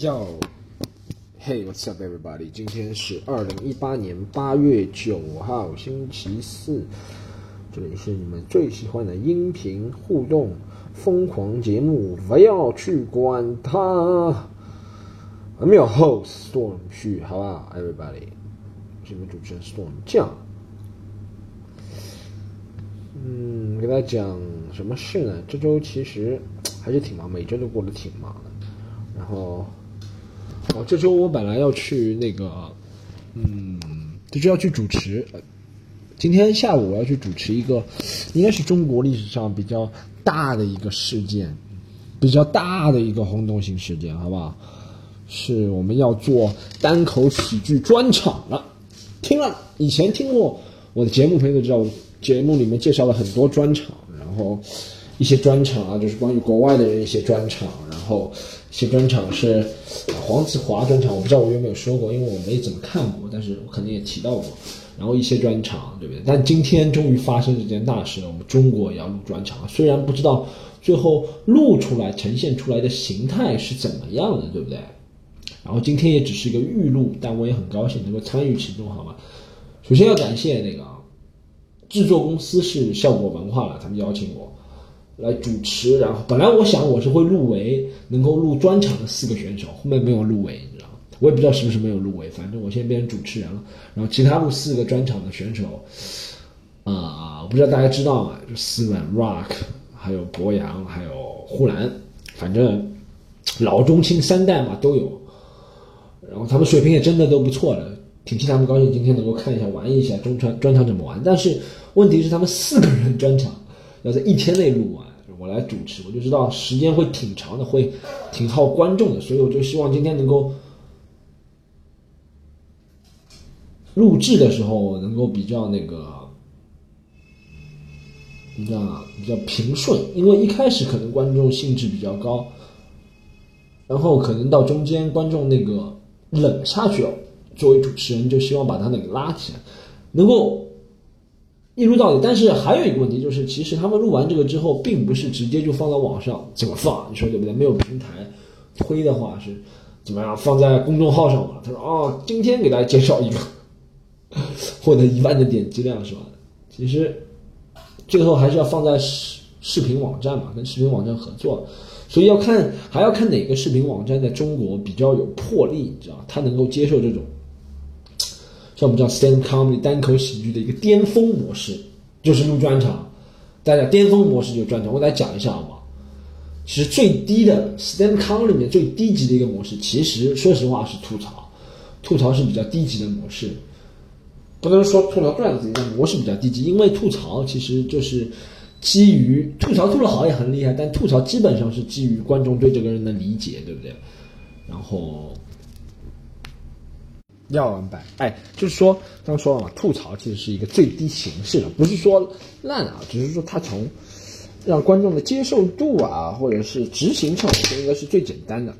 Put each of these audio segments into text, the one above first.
要，Hey what's up everybody？今天是二零一八年八月九号星期四，这里是你们最喜欢的音频互动疯狂节目，不要去管它。I'm your host Storm 去，好不好？Everybody，是你们主持人 Storm 酱。嗯，给大家讲什么事呢？这周其实还是挺忙，每周都过得挺忙的。然后，哦，这周我本来要去那个，嗯，这周要去主持。今天下午我要去主持一个，应该是中国历史上比较大的一个事件，比较大的一个轰动性事件，好不好？是我们要做单口喜剧专场了。听了以前听过我的节目，朋友都知道，我节目里面介绍了很多专场，然后一些专场啊，就是关于国外的人一些专场，然后一。些专场是黄子华专场，我不知道我有没有说过，因为我没怎么看过，但是我肯定也提到过。然后一些专场，对不对？但今天终于发生这件大事了，我们中国也要录专场，虽然不知道最后录出来呈现出来的形态是怎么样的，对不对？然后今天也只是一个预录，但我也很高兴能够参与其中，好吗？首先要感谢那个制作公司是效果文化了，他们邀请我。来主持，然后本来我想我是会入围，能够录专场的四个选手，后面没有入围，你知道吗？我也不知道是不是没有入围，反正我现在变成主持人了。然后其他录四个专场的选手，啊，我不知道大家知道吗？就斯文、Rock，还有博洋，还有呼兰，反正老中青三代嘛都有。然后他们水平也真的都不错的，挺替他们高兴，今天能够看一下玩一下中专专场怎么玩。但是问题是他们四个人专场要在一天内录完。我来主持，我就知道时间会挺长的，会挺耗观众的，所以我就希望今天能够录制的时候能够比较那个比较比较平顺，因为一开始可能观众兴致比较高，然后可能到中间观众那个冷下去了，作为主持人就希望把他那个拉起来，能够。一录到底，但是还有一个问题就是，其实他们录完这个之后，并不是直接就放到网上，怎么放？你说对不对？没有平台推的话是怎么样？放在公众号上嘛？他说哦，今天给大家介绍一个，获得一万的点击量是吧？其实最后还是要放在视视频网站嘛，跟视频网站合作，所以要看还要看哪个视频网站在中国比较有魄力，你知道他能够接受这种。像我们叫 stand comedy 单口喜剧的一个巅峰模式，就是录专场。大家巅峰模式就是专场，我来讲一下好吗？其实最低的 stand com 里面最低级的一个模式，其实说实话是吐槽，吐槽是比较低级的模式。不能说吐槽段子，但模式比较低级，因为吐槽其实就是基于吐槽吐的好也很厉害，但吐槽基本上是基于观众对这个人的理解，对不对？然后。要完白，哎，就是说，刚说了嘛，吐槽其实是一个最低形式的，不是说烂啊，只是说它从让观众的接受度啊，或者是执行上，我觉得应该是最简单的。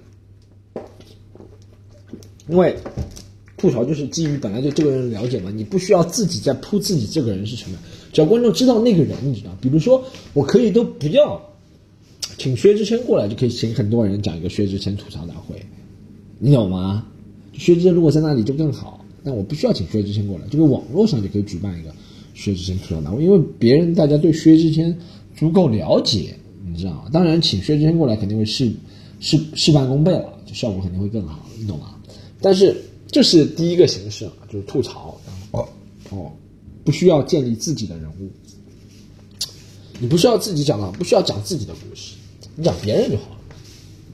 因为吐槽就是基于本来对这个人了解嘛，你不需要自己在铺自己这个人是什么，只要观众知道那个人，你知道，比如说我可以都不要请薛之谦过来，就可以请很多人讲一个薛之谦吐槽大会，你懂吗？薛之谦如果在那里就更好，但我不需要请薛之谦过来，这个网络上就可以举办一个薛之谦吐槽大会，因为别人大家对薛之谦足够了解，你知道吗？当然，请薛之谦过来肯定会事事事半功倍了，就效果肯定会更好，你懂吗？但是这是第一个形式，就是吐槽，哦哦，不需要建立自己的人物，你不需要自己讲了，不需要讲自己的故事，你讲别人就好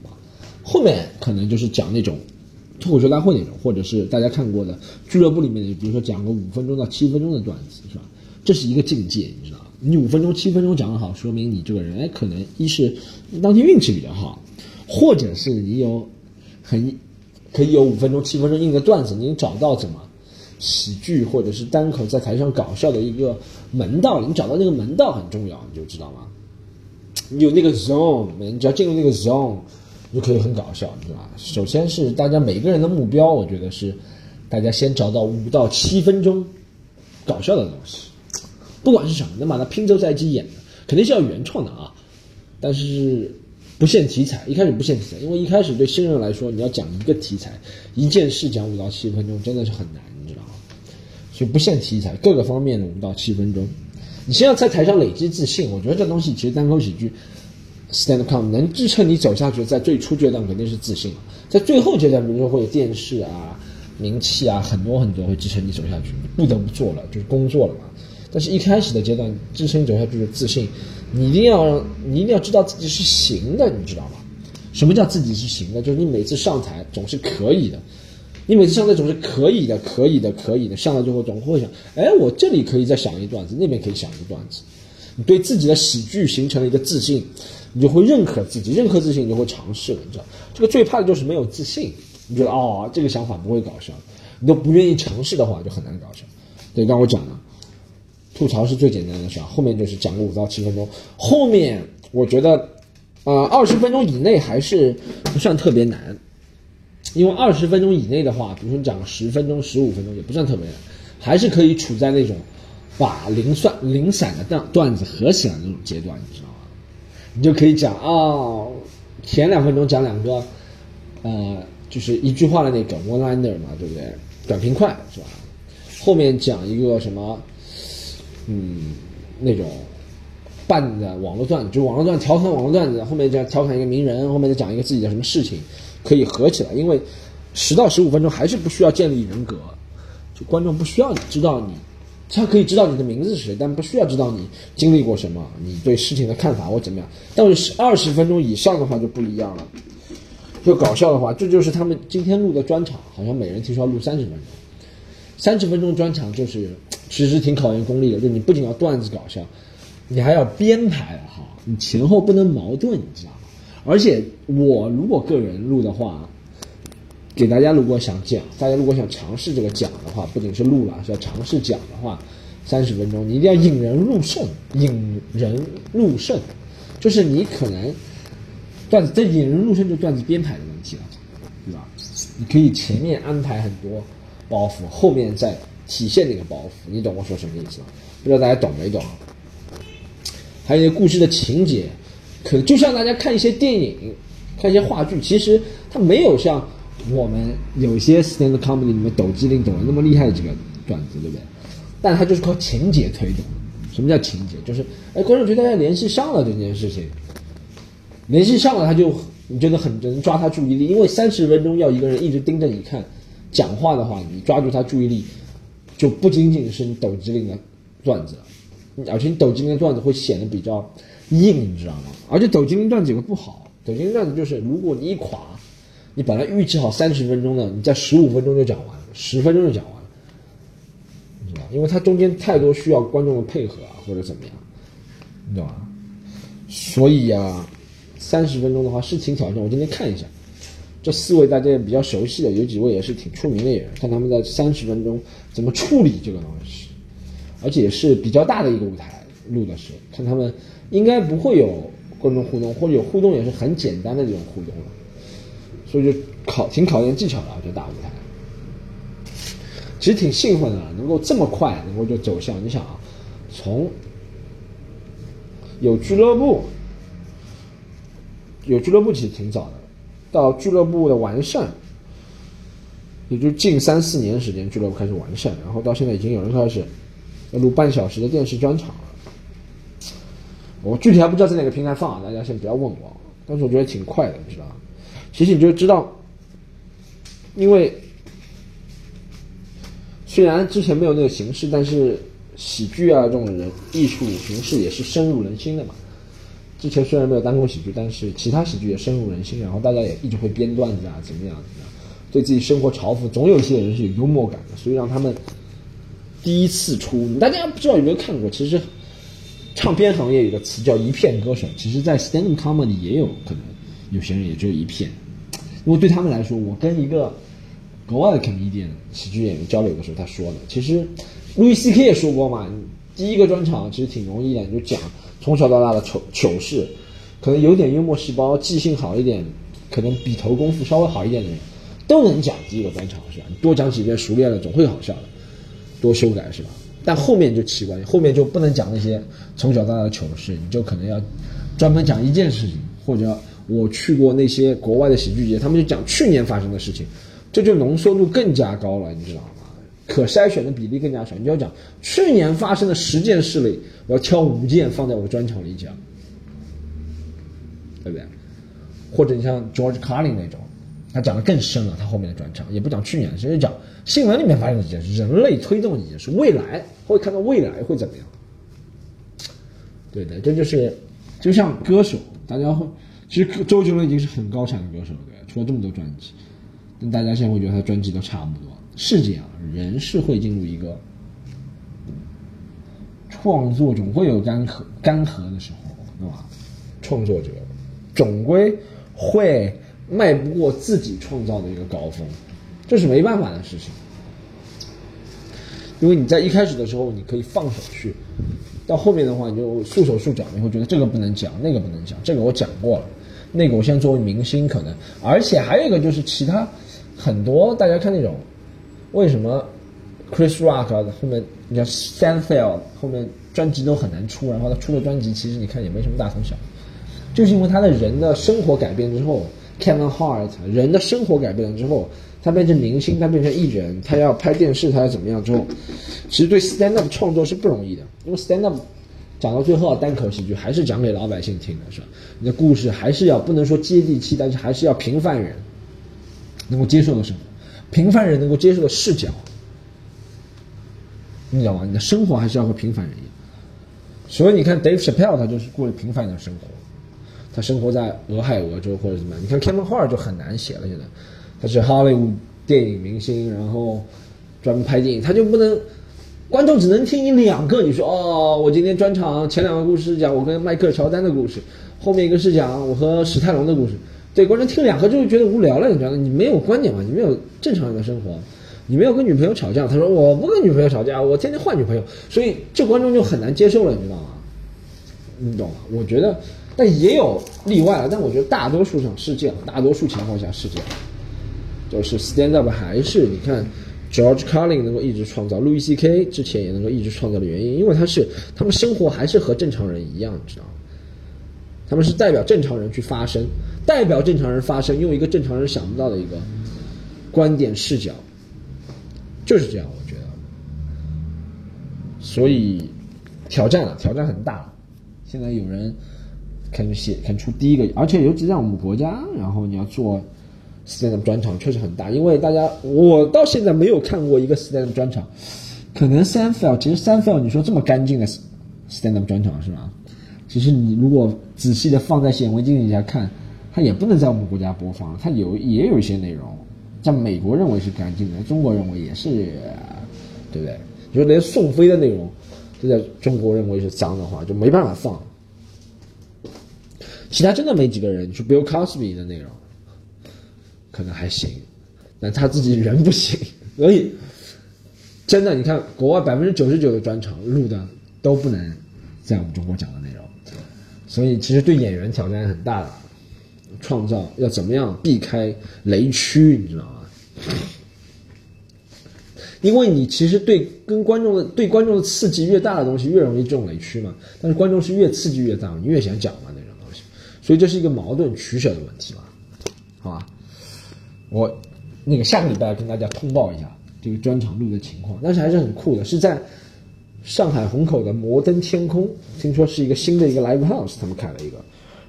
了，后面可能就是讲那种。脱口秀大会那种，或者是大家看过的俱乐部里面的，比如说讲个五分钟到七分钟的段子，是吧？这是一个境界，你知道你五分钟、七分钟讲得好，说明你这个人，哎，可能一是当天运气比较好，或者是你有很可以有五分钟、七分钟硬的段子，你找到怎么喜剧或者是单口在台上搞笑的一个门道，你找到那个门道很重要，你就知道吗？你有那个 zone，你只要进入那个 zone。就可以很搞笑，对吧？首先是大家每个人的目标，我觉得是大家先找到五到七分钟搞笑的东西，不管是什么，能把它拼凑在一起演的，肯定是要原创的啊。但是不限题材，一开始不限题材，因为一开始对新人来说，你要讲一个题材，一件事讲五到七分钟，真的是很难，你知道吗？所以不限题材，各个方面的五到七分钟。你先要在台上累积自信，我觉得这东西其实单口喜剧，stand up 能支撑你走下去，在最初阶段肯定是自信，在最后阶段，比如说会有电视啊、名气啊，很多很多会支撑你走下去，你不得不做了，就是工作了嘛。但是一开始的阶段，支撑你走下去的自信。你一定要你一定要知道自己是行的，你知道吗？什么叫自己是行的？就是你每次上台总是可以的，你每次上台总是可以的，可以的，可以的。上来之后总会想，哎，我这里可以再想一段子，那边可以想一段子。你对自己的喜剧形成了一个自信，你就会认可自己，认可自信你就会尝试了，你知道？这个最怕的就是没有自信，你觉得哦，这个想法不会搞笑，你都不愿意尝试的话，就很难搞笑。对，刚我讲了。吐槽是最简单的事，后面就是讲个五到七分钟。后面我觉得，呃，二十分钟以内还是不算特别难，因为二十分钟以内的话，比如说你讲十分钟、十五分钟也不算特别难，还是可以处在那种把零散零散的段段子合起来那种阶段，你知道？你就可以讲啊，前两分钟讲两个，呃，就是一句话的那个 one liner 嘛，对不对？短平快是吧？后面讲一个什么？嗯，那种半的网络段子，就网络段调侃网络段子，后面再调侃一个名人，后面再讲一个自己的什么事情，可以合起来。因为十到十五分钟还是不需要建立人格，就观众不需要你知道你，他可以知道你的名字是谁，但不需要知道你经历过什么，你对事情的看法或怎么样。但是二十分钟以上的话就不一样了，就搞笑的话，这就是他们今天录的专场，好像每人听说要录三十分钟，三十分钟专场就是。其实挺考验功力的，就你不仅要段子搞笑，你还要编排哈，你前后不能矛盾，你知道吗？而且我如果个人录的话，给大家如果想讲，大家如果想尝试这个讲的话，不仅是录了，是要尝试讲的话，三十分钟你一定要引人入胜，引人入胜，就是你可能段子这引人入胜就段子编排的问题了，对吧？你可以前面安排很多包袱，后面再。体现那个包袱，你懂我说什么意思吗？不知道大家懂没懂？还有一些故事的情节，可就像大家看一些电影、看一些话剧，其实它没有像我们有些 stand comedy 里面抖机灵抖的那么厉害的几个段子，对不对？但它就是靠情节推动。什么叫情节？就是哎，观众觉得大家联系上了这件事情，联系上了，他就你觉得很能抓他注意力，因为三十分钟要一个人一直盯着你看讲话的话，你抓住他注意力。就不仅仅是你抖机灵的段子，而且你抖机灵的段子会显得比较硬，你知道吗？而且抖机灵段子有个不好，抖机灵段子就是如果你一垮，你本来预计好三十分钟的，你在十五分钟就讲完了，十分钟就讲完了，你知道？因为它中间太多需要观众的配合啊，或者怎么样，你知道吗？所以啊，三十分钟的话是挺挑战。我今天看一下。这四位大家也比较熟悉的，有几位也是挺出名的演员，看他们在三十分钟怎么处理这个东西，而且也是比较大的一个舞台录的是，看他们应该不会有观众互动，或者有互动也是很简单的这种互动了，所以就考挺考验技巧的，这大舞台。其实挺兴奋的，能够这么快能够就走向，你想啊，从有俱乐部，有俱乐部其实挺早的。到俱乐部的完善，也就近三四年时间，俱乐部开始完善，然后到现在已经有人开始要录半小时的电视专场了。我具体还不知道在哪个平台放，大家先不要问我。但是我觉得挺快的，你知道其实你就知道，因为虽然之前没有那个形式，但是喜剧啊这种人艺术形式也是深入人心的嘛。之前虽然没有单口喜剧，但是其他喜剧也深入人心，然后大家也一直会编段子啊，怎么样怎么样，对自己生活嘲讽，总有一些人是有幽默感的，所以让他们第一次出，大家不知道有没有看过？其实唱片行业有个词叫一片歌手，其实在 stand up comedy 也有可能，有些人也只有一片，因为对他们来说，我跟一个国外的 comedian 喜剧演员交流的时候，他说的，其实路易 C K 也说过嘛，第一个专场其实挺容易的，就讲。从小到大的糗糗事，可能有点幽默细胞、记性好一点，可能笔头功夫稍微好一点的人，都能讲第一个专场是吧？你多讲几遍，熟练了总会好笑的。多修改是吧？但后面就奇怪，后面就不能讲那些从小到大的糗事，你就可能要专门讲一件事情，或者我去过那些国外的喜剧节，他们就讲去年发生的事情，这就浓缩度更加高了，你知道吗？可筛选的比例更加少。你就要讲去年发生的十件事里，我要挑五件放在我的专场里讲，对不对？或者你像 George Carlin 那种，他讲的更深了，他后面的专场也不讲去年，直接讲新闻里面发生的几件事，人类推动的一件事，未来会看到未来会怎么样？对的，这就是就像歌手，大家会其实周杰伦已经是很高产的歌手了，对，出了这么多专辑，但大家现在会觉得他专辑都差不多。是这样，人是会进入一个创作，总会有干涸干涸的时候，对吧？创作者总归会迈不过自己创造的一个高峰，这是没办法的事情。因为你在一开始的时候，你可以放手去，到后面的话，你就束手束脚，你会觉得这个不能讲，那个不能讲，这个我讲过了，那个我现在作为明星可能，而且还有一个就是其他很多大家看那种。为什么 Chris Rock 后面你像 Stanfield 后面专辑都很难出，然后他出的专辑其实你看也没什么大同小异，就是因为他的人的生活改变之后，Kevin Hart 人的生活改变了之后，他变成明星，他变成艺人，他要拍电视，他要怎么样之后，其实对 stand up 创作是不容易的，因为 stand up 讲到最后单口喜剧还是讲给老百姓听的，是吧？你的故事还是要不能说接地气，但是还是要平凡人能够接受的生活。平凡人能够接受的视角，你知道吗？你的生活还是要和平凡人一样。所以你看，Dave Chappelle 他就是过着平凡的生活，他生活在俄亥俄州或者怎么样。你看 Kevin Hart 就很难写了，现在他是 Hollywood 电影明星，然后专门拍电影，他就不能，观众只能听你两个。你说哦，我今天专场前两个故事讲我跟迈克尔乔丹的故事，后面一个是讲我和史泰龙的故事。对，观众听两个就会觉得无聊了，你知道吗？你没有观点嘛？你没有正常人的生活，你没有跟女朋友吵架。他说我不跟女朋友吵架，我天天换女朋友，所以这观众就很难接受了，你知道吗？你懂吗？我觉得，但也有例外了。但我觉得大多数上是这样，大多数情况下是这样，就是 stand up 还是你看 George Carlin 能够一直创造，路易 C K 之前也能够一直创造的原因，因为他是他们生活还是和正常人一样，你知道吗？他们是代表正常人去发声，代表正常人发声，用一个正常人想不到的一个观点视角，就是这样，我觉得。所以挑战了，挑战很大。现在有人肯写，肯出第一个，而且尤其在我们国家，然后你要做 stand up 专场，确实很大。因为大家，我到现在没有看过一个 stand up 专场，可能三 fell，其实三 fell，你说这么干净的 stand up 专场是吧？其实你如果仔细的放在显微镜底下看，它也不能在我们国家播放，它有也有一些内容，在美国认为是干净的，中国认为也是，对不对？就连宋飞的内容，都在中国认为是脏的话，就没办法放。其他真的没几个人，就 Bill Cosby 的内容，可能还行，但他自己人不行，所以真的，你看国外百分之九十九的专场录的都不能在我们中国讲的内容。所以其实对演员挑战很大的，创造要怎么样避开雷区，你知道吗？因为你其实对跟观众的对观众的刺激越大的东西越容易中雷区嘛，但是观众是越刺激越大，你越想讲嘛那种东西，所以这是一个矛盾取舍的问题嘛，好吧？我那个下个礼拜跟大家通报一下这个专场录的情况，但是还是很酷的，是在。上海虹口的摩登天空，听说是一个新的一个 live house，他们开了一个，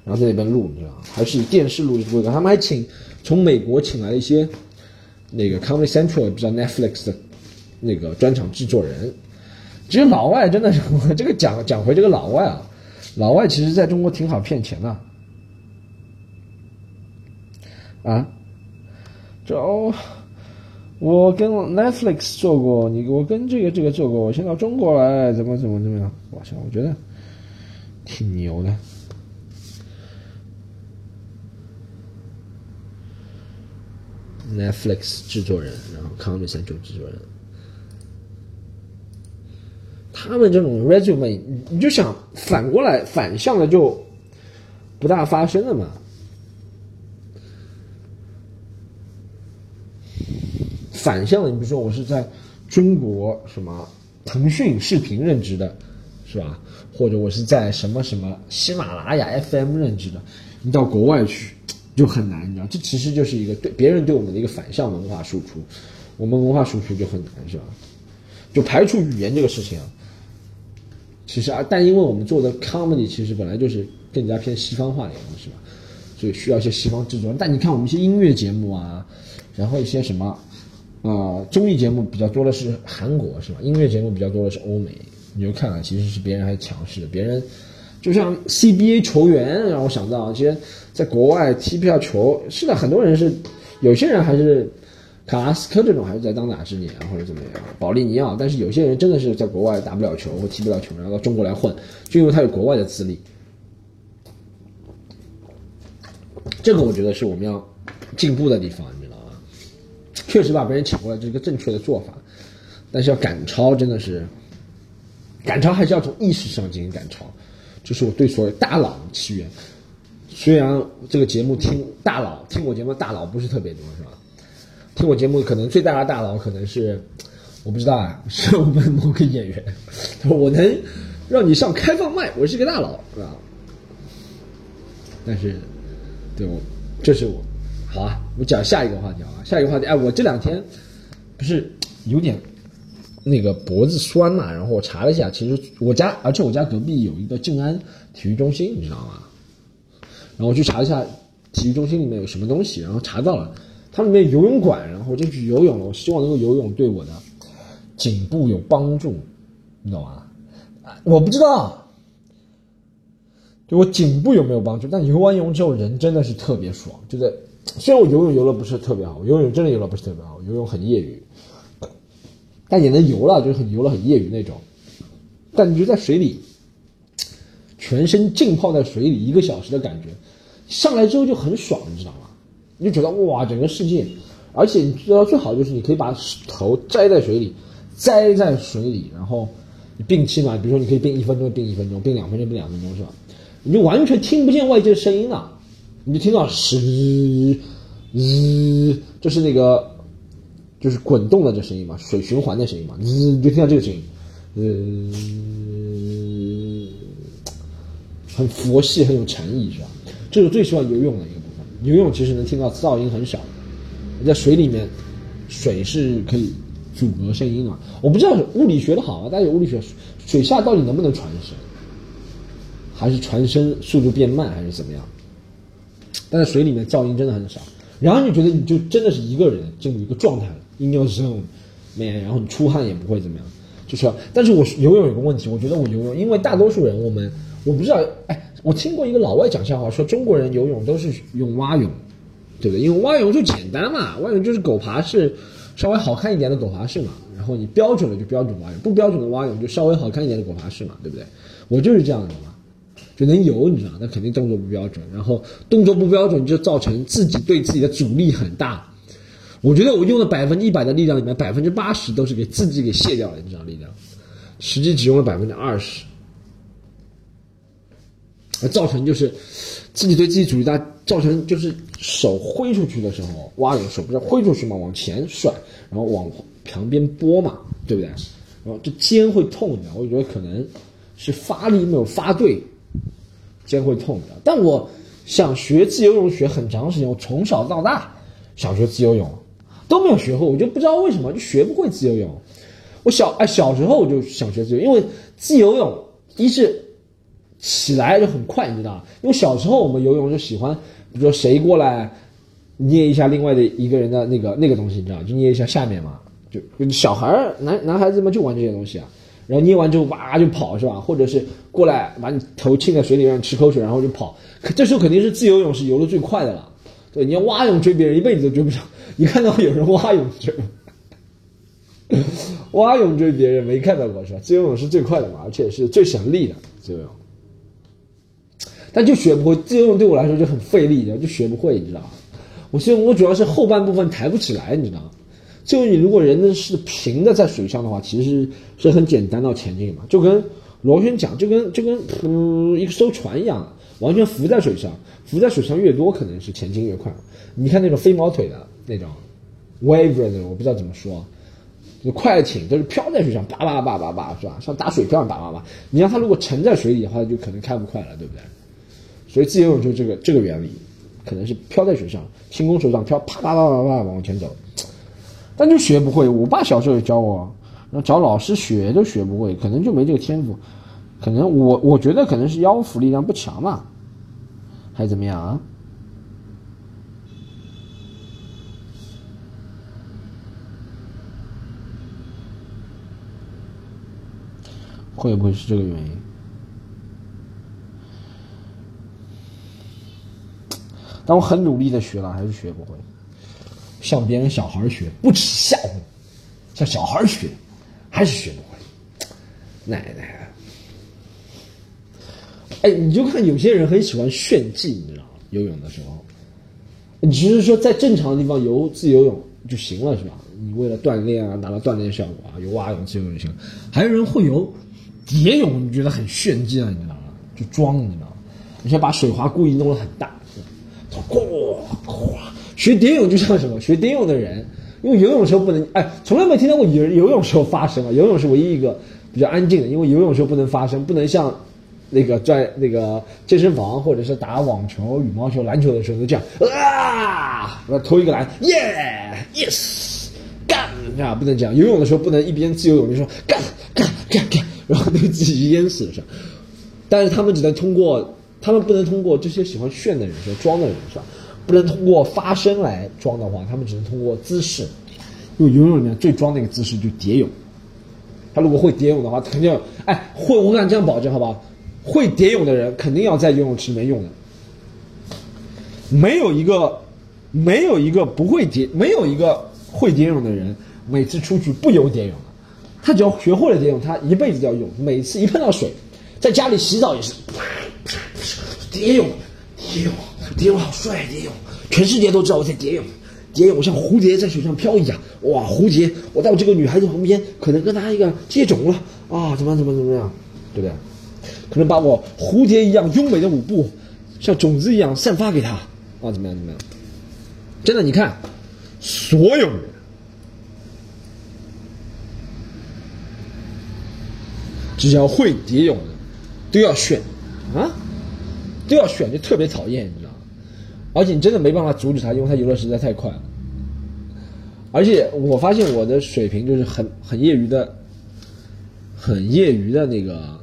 然后在那边录，你知道吗？还是以电视录的规格。他们还请从美国请来一些那个 Comedy Central，也不知道 Netflix 的那个专场制作人。其实老外真的是，我这个讲讲回这个老外啊，老外其实在中国挺好骗钱的啊，就。我跟 Netflix 做过，你我跟这个这个做过，我先到中国来，怎么怎么怎么样？哇塞，我觉得挺牛的。Netflix 制作人，然后 Comedy Central 制作人，他们这种 resume，你就想反过来反向的就不大发生了嘛。反向的，你比如说我是在中国什么腾讯视频任职的，是吧？或者我是在什么什么喜马拉雅 FM 任职的，你到国外去就很难，你知道，这其实就是一个对别人对我们的一个反向文化输出，我们文化输出就很难，是吧？就排除语言这个事情啊，其实啊，但因为我们做的 comedy 其实本来就是更加偏西方化的，是吧？所以需要一些西方制作。但你看我们一些音乐节目啊，然后一些什么，啊，综艺节目比较多的是韩国，是吧？音乐节目比较多的是欧美，你就看啊，其实是别人还强势的，别人就像 CBA 球员，让我想到，其实在国外踢不下球，是的，很多人是，有些人还是。卡拉斯科这种还是在当打之年或者怎么样，保利尼奥，但是有些人真的是在国外打不了球或踢不了球，然后到中国来混，就因为他有国外的资历。这个我觉得是我们要进步的地方，你知道？确实把别人请过来，这是个正确的做法，但是要赶超真的是，赶超还是要从意识上进行赶超，就是我对所有大佬的祈愿。虽然这个节目听大佬听我节目大佬不是特别多，是吧？听我节目可能最大的大佬可能是，我不知道啊，是我们某个演员，我能让你上开放麦，我是个大佬，啊。但是，对我，这是我，好啊，我讲下一个话题啊，下一个话题，哎，我这两天不是有点那个脖子酸嘛，然后我查了一下，其实我家，而且我家隔壁有一个静安体育中心，你知道吗？然后我去查一下体育中心里面有什么东西，然后查到了。它里面游泳馆，然后我就去游泳了。我希望能够游泳对我的颈部有帮助，你懂吗？我不知道对我颈部有没有帮助，但游完泳之后人真的是特别爽。就在虽然我游泳游的不是特别好，游泳真的游的不是特别好，游泳很业余，但也能游了，就是很游了很业余那种。但你就在水里，全身浸泡在水里一个小时的感觉，上来之后就很爽，你知道吗？你就觉得哇，整个世界，而且你知道最好就是你可以把头摘在水里，摘在水里，然后你屏气嘛，比如说你可以屏一分钟，屏一分钟，屏两分钟，屏两分钟，是吧？你就完全听不见外界的声音了，你就听到嘶嘶，就是那个就是滚动的这声音嘛，水循环的声音嘛，滋，你就听到这个声音，呃，很佛系，很有禅意，是吧？这是最喜欢游泳的一个部分。游泳其实能听到噪音很小，在水里面，水是可以阻隔声音嘛？我不知道物理学的好啊，大家有物理学，水下到底能不能传声，还是传声速度变慢，还是怎么样？但在水里面噪音真的很少，然后你觉得你就真的是一个人进入一个状态了，in your zone，man，然后你出汗也不会怎么样，就是，但是我游泳有个问题，我觉得我游泳，因为大多数人我们我不知道，哎。我听过一个老外讲笑话，说中国人游泳都是用蛙泳，对不对？因为蛙泳就简单嘛，蛙泳就是狗爬式，稍微好看一点的狗爬式嘛。然后你标准的就标准蛙泳，不标准的蛙泳就稍微好看一点的狗爬式嘛，对不对？我就是这样的，就能游，你知道，那肯定动作不标准，然后动作不标准就造成自己对自己的阻力很大。我觉得我用了百分之一百的力量里面，百分之八十都是给自己给卸掉了，你知道力量，实际只用了百分之二十。而造成就是自己对自己阻力大，造成就是手挥出去的时候，蛙泳手不是挥出去嘛，往前甩，然后往旁边拨嘛，对不对？然后这肩会痛的，我觉得可能是发力没有发对，肩会痛的。但我想学自由泳学很长时间，我从小到大想学自由泳都没有学会，我就不知道为什么就学不会自由泳。我小哎小时候我就想学自由，因为自由泳一是。起来就很快，你知道因为小时候我们游泳就喜欢，比如说谁过来捏一下另外的一个人的那个那个东西，你知道就捏一下下面嘛，就小孩男男孩子们就玩这些东西啊。然后捏完之后哇就跑是吧？或者是过来把你头浸在水里让你吃口水，然后就跑。可这时候肯定是自由泳是游的最快的了。对，你要蛙泳追别人一辈子都追不上。你看到有人蛙泳追 蛙泳追别人没看到过是吧？自由泳是最快的嘛，而且是最省力的自由泳。但就学不会自由泳，对我来说就很费力，就学不会，你知道吗？我现我主要是后半部分抬不起来，你知道吗？就你如果人呢是平的在水上的话，其实是很简单到前进嘛，就跟螺旋桨，就跟就跟嗯一艘船一样，完全浮在水上，浮在水上越多，可能是前进越快。你看那种飞毛腿的那种，wave 那种，我不知道怎么说，就快艇都是漂在水上，叭叭叭叭叭，是吧？像打水漂一样叭叭叭。你让它如果沉在水里的话，就可能开不快了，对不对？所以自由泳就这个这个原理，可能是漂在水上，轻功手上漂，啪啪啪啪啪往前走，但就学不会。我爸小时候也教我，然后找老师学都学不会，可能就没这个天赋，可能我我觉得可能是腰腹力量不强嘛，还怎么样啊？会不会是这个原因？但我很努力的学了，还是学不会。向别人小孩学，不耻下问；向小孩学，还是学不会。奶奶！哎，你就看有些人很喜欢炫技，你知道吗？游泳的时候，你只是说在正常的地方游自由泳就行了，是吧？你为了锻炼啊，达到锻炼效果啊，游蛙泳、自由泳就行。还有人会游蝶泳，你觉得很炫技啊？你知道吗？就装，你知道吗？你先把水花故意弄得很大。学蝶泳就像什么？学蝶泳的人，因为游泳时候不能，哎，从来没听到过游游泳时候发声啊！游泳是唯一一个比较安静的，因为游泳时候不能发声，不能像那个在那个健身房或者是打网球、羽毛球、篮球的时候都这样啊，我要投一个篮，耶，yes，干啊，不能这样。游泳的时候不能一边自由泳就说干干干干，然后对自己淹死了是吧？但是他们只能通过。他们不能通过这些喜欢炫的人说装的人是吧？不能通过发声来装的话，他们只能通过姿势。因为游泳里面最装的一个姿势就蝶泳。他如果会蝶泳的话，肯定哎会，我敢这样保证，好吧？会蝶泳的人肯定要在游泳池里面用的。没有一个，没有一个不会蝶，没有一个会蝶泳的人，每次出去不游蝶泳的。他只要学会了蝶泳，他一辈子要用。每次一碰到水，在家里洗澡也是。蝶泳，蝶泳，蝶泳好帅！蝶泳，全世界都知道我在蝶泳。蝶泳像蝴蝶在水上飘一样，哇！蝴蝶，我到这个女孩子旁边，可能跟她一个接种了啊！怎么怎么怎么样，对不对？可能把我蝴蝶一样优美的舞步，像种子一样散发给她啊！怎么样怎么样？真的，你看，所有人只要会蝶泳的，都要选啊！都要选，就特别讨厌，而且你真的没办法阻止他，因为他游的实在太快了。而且我发现我的水平就是很很业余的，很业余的那个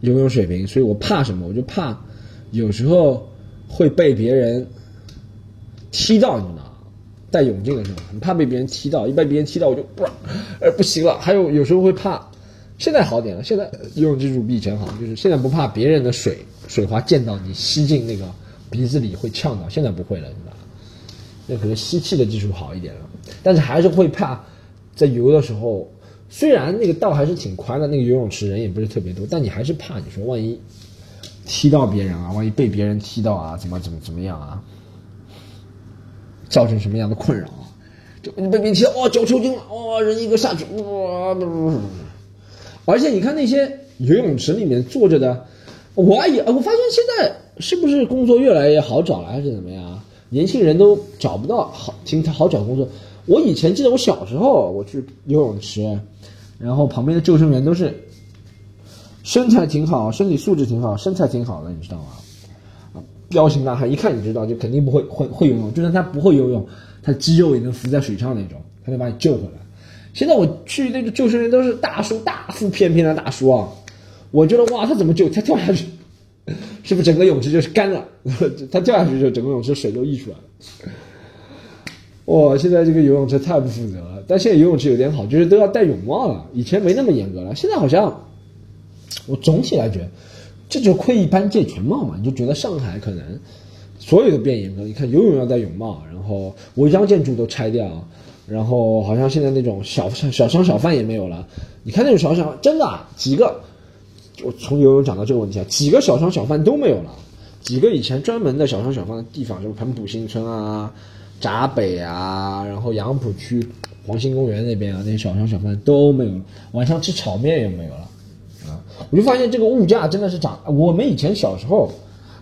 游泳水平，所以我怕什么？我就怕有时候会被别人踢到，你知道吗？戴泳镜的时候，很怕被别人踢到，一被别人踢到我就不，呃，不行了。还有有时候会怕。现在好点了，现在游泳技术比以前好，就是现在不怕别人的水水花溅到你吸进那个鼻子里会呛到，现在不会了，你知道那可能吸气的技术好一点了，但是还是会怕在游的时候，虽然那个道还是挺宽的，那个游泳池人也不是特别多，但你还是怕你说万一踢到别人啊，万一被别人踢到啊，怎么怎么怎么样啊，造成什么样的困扰啊？就你被别人踢，哦，脚抽筋了，哦，人一个下去，哇，不不不。而且你看那些游泳池里面坐着的，我也我发现现在是不是工作越来越好找了，还是怎么样？年轻人都找不到好挺好找工作。我以前记得我小时候我去游泳池，然后旁边的救生员都是身材挺好，身体素质挺好，身材挺好的，你知道吗？啊，彪形大汉，一看你知道就肯定不会会会游泳，就算他不会游泳，他肌肉也能浮在水上那种，他能把你救回来。现在我去那个救生员都是大叔，大腹便便的大叔啊！我觉得哇，他怎么就？他跳下去，是不是整个泳池就是干了？他跳下去就整个泳池水都溢出来了。哇，现在这个游泳池太不负责了。但现在游泳池有点好，就是都要戴泳帽了，以前没那么严格了。现在好像，我总体来觉得，这就窥一斑见全貌嘛。你就觉得上海可能所有的变严格，你看游泳要戴泳帽，然后违章建筑都拆掉。然后好像现在那种小小商小贩也没有了，你看那种小商真的几个，我从游泳讲到这个问题啊，几个小商小贩都没有了，几个以前专门的小商小贩的地方，什么彭浦新村啊、闸北啊，然后杨浦区黄兴公园那边啊，那些小商小贩都没有，晚上吃炒面也没有了，啊，我就发现这个物价真的是涨。我们以前小时候，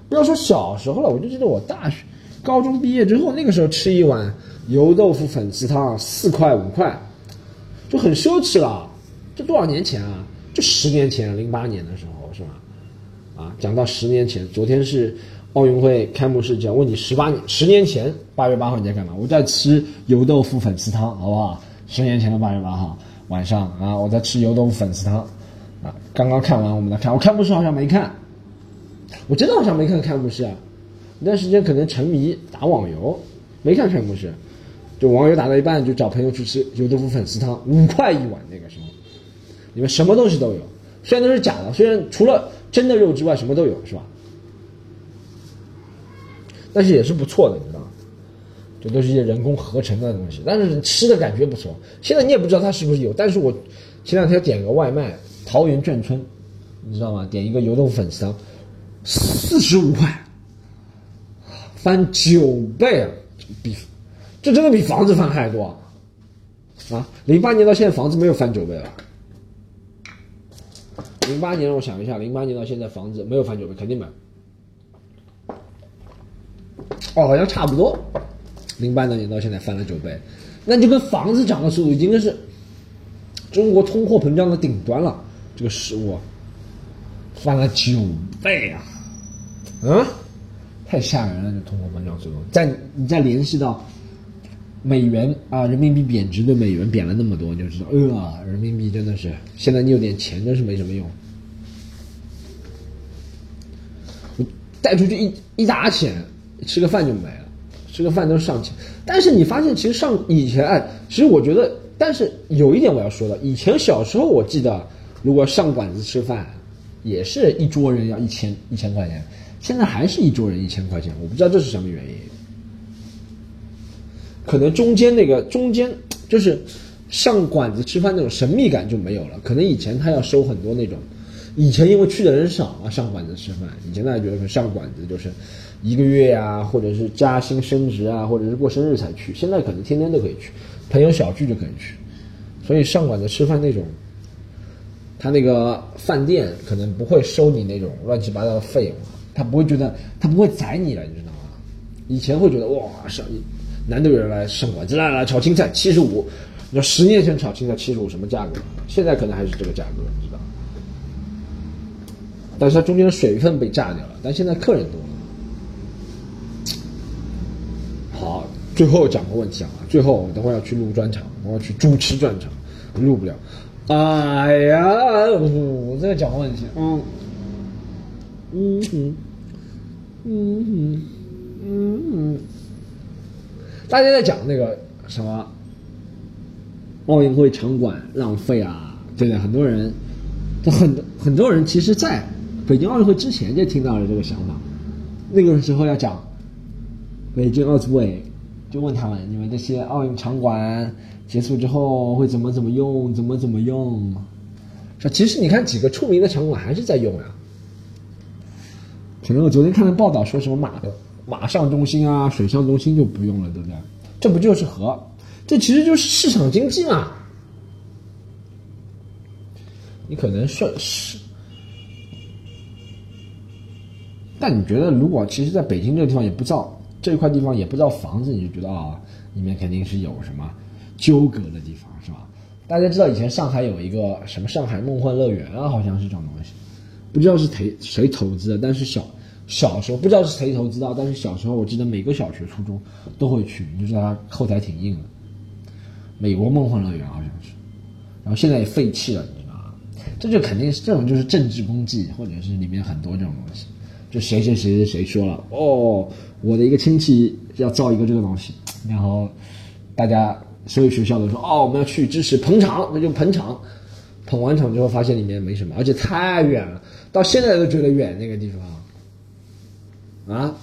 不要说小时候了，我就记得我大学、高中毕业之后，那个时候吃一碗。油豆腐粉丝汤四块五块，就很奢侈了。这多少年前啊？就十年前，零八年的时候是吧？啊，讲到十年前，昨天是奥运会开幕式，讲问你十八年十年前八月八号你在干嘛？我在吃油豆腐粉丝汤，好不好？十年前的八月八号晚上啊，我在吃油豆腐粉丝汤，啊，刚刚看完我们的看，我开幕式好像没看，我真的好像没看开幕式啊，那段时间可能沉迷打网游，没看开幕式。就网友打到一半，就找朋友去吃油豆腐粉丝汤，五块一碗那个时候，里面什么东西都有，虽然都是假的，虽然除了真的肉之外什么都有，是吧？但是也是不错的，你知道吗？这都是一些人工合成的东西，但是吃的感觉不错。现在你也不知道它是不是有，但是我前两天点个外卖，桃园眷村，你知道吗？点一个油豆腐粉丝汤，四十五块，翻九倍啊，比。这真的比房子翻还多啊！零八年到现在房子没有翻九倍了。零八年我想一下，零八年到现在房子没有翻九倍，肯定没有。哦，好像差不多。零八年到现在翻了九倍，那就跟房子涨的速度已经是中国通货膨胀的顶端了。这个食物翻了九倍啊！嗯，太吓人了，这通货膨胀速度。再你再联系到。美元啊，人民币贬值对美元贬了那么多，你就知道，呃，人民币真的是现在你有点钱真是没什么用，带出去一一沓钱，吃个饭就没了，吃个饭都上千。但是你发现其实上以前，哎，其实我觉得，但是有一点我要说的，以前小时候我记得，如果上馆子吃饭，也是一桌人要一千一千块钱，现在还是一桌人一千块钱，我不知道这是什么原因。可能中间那个中间就是上馆子吃饭那种神秘感就没有了。可能以前他要收很多那种，以前因为去的人少啊，上馆子吃饭。以前大家觉得上馆子就是一个月啊，或者是加薪升职啊，或者是过生日才去。现在可能天天都可以去，朋友小聚就可以去。所以上馆子吃饭那种，他那个饭店可能不会收你那种乱七八糟的费用，他不会觉得他不会宰你了，你知道吗？以前会觉得哇上。难得有人来上馆子，来来炒青菜七十五，你说十年前炒青菜七十五什么价格？现在可能还是这个价格，你知道？但是它中间的水分被炸掉了，但现在客人多了。好，最后讲个问题啊，最后我等会要去录专场，我要去主持专场，录不了。哎呀，我再讲个问题，嗯，嗯哼，嗯哼，嗯哼。大家在讲那个什么奥运会场馆浪费啊，对的，很多人，很很多人其实在北京奥运会之前就听到了这个想法。那个时候要讲北京奥组委，就问他们：你们这些奥运场馆结束之后会怎么怎么用，怎么怎么用？说其实你看几个出名的场馆还是在用啊。可能我昨天看的报道说什么马的。马上中心啊，水上中心就不用了，对不对？这不就是河？这其实就是市场经济嘛。你可能是是，但你觉得如果其实在北京这个地方也不造这一块地方也不造房子，你就觉得啊，里面肯定是有什么纠葛的地方，是吧？大家知道以前上海有一个什么上海梦幻乐园啊，好像是这种东西，不知道是谁谁投资的，但是小。小时候不知道是谁投资的，但是小时候我记得每个小学、初中都会去，你就知道它后台挺硬的。美国梦幻乐园好像是，然后现在也废弃了，你知道吗？这就肯定是这种就是政治功绩，或者是里面很多这种东西，就谁谁谁谁谁说了哦，我的一个亲戚要造一个这个东西，然后大家所有学校都说哦，我们要去支持捧场，那就捧场，捧完场之后发现里面没什么，而且太远了，到现在都觉得远那个地方。啊，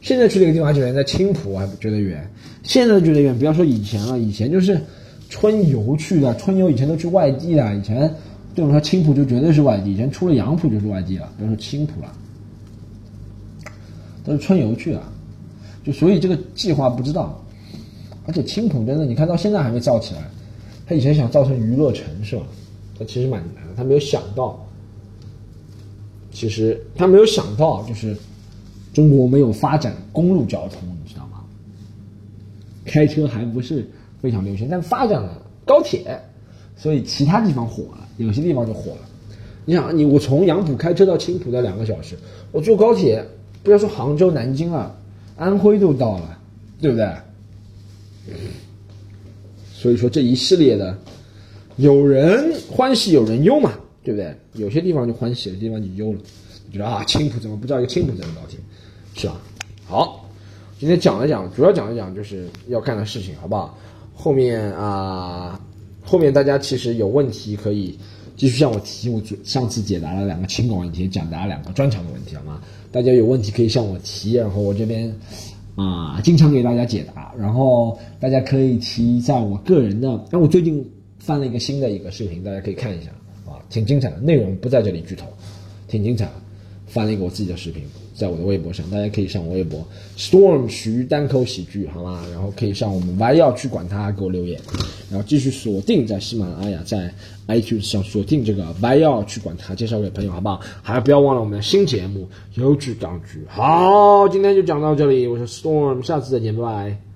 现在去那个地方还觉得在青浦还不觉得远，现在觉得远。不要说以前了，以前就是春游去的，春游以前都去外地的。以前对我们说青浦就绝对是外地，以前出了杨浦就是外地了，不要说青浦了，都是春游去的。就所以这个计划不知道，而且青浦真的，你看到现在还没造起来。他以前想造成娱乐城是吧？他其实蛮难的，他没有想到，其实他没有想到就是。中国没有发展公路交通，你知道吗？开车还不是非常流行，但发展了高铁，所以其他地方火了，有些地方就火了。你想，你我从杨浦开车到青浦的两个小时，我坐高铁，不要说杭州、南京了，安徽都到了，对不对？所以说这一系列的，有人欢喜有人忧嘛，对不对？有些地方就欢喜，有些地方就忧了。觉得啊，青浦怎么不知道一个青浦站的高铁，是吧？好，今天讲了讲，主要讲了讲就是要干的事情，好不好？后面啊，后面大家其实有问题可以继续向我提。我上次解答了两个轻广问题，讲答了两个专长的问题，好吗？大家有问题可以向我提，然后我这边啊经常给大家解答。然后大家可以提在我个人的，那我最近翻了一个新的一个视频，大家可以看一下啊，挺精彩的，内容不在这里剧透，挺精彩的。翻了一个我自己的视频，在我的微博上，大家可以上我微博 storm 徐单口喜剧，好吗？然后可以上我们 Y 要去管他给我留言，然后继续锁定在喜马拉雅，在 iTunes 上锁定这个 Y 要去管他，介绍给朋友，好不好？还不要忘了我们的新节目有剧港剧。好，今天就讲到这里，我是 storm，下次再见，拜拜。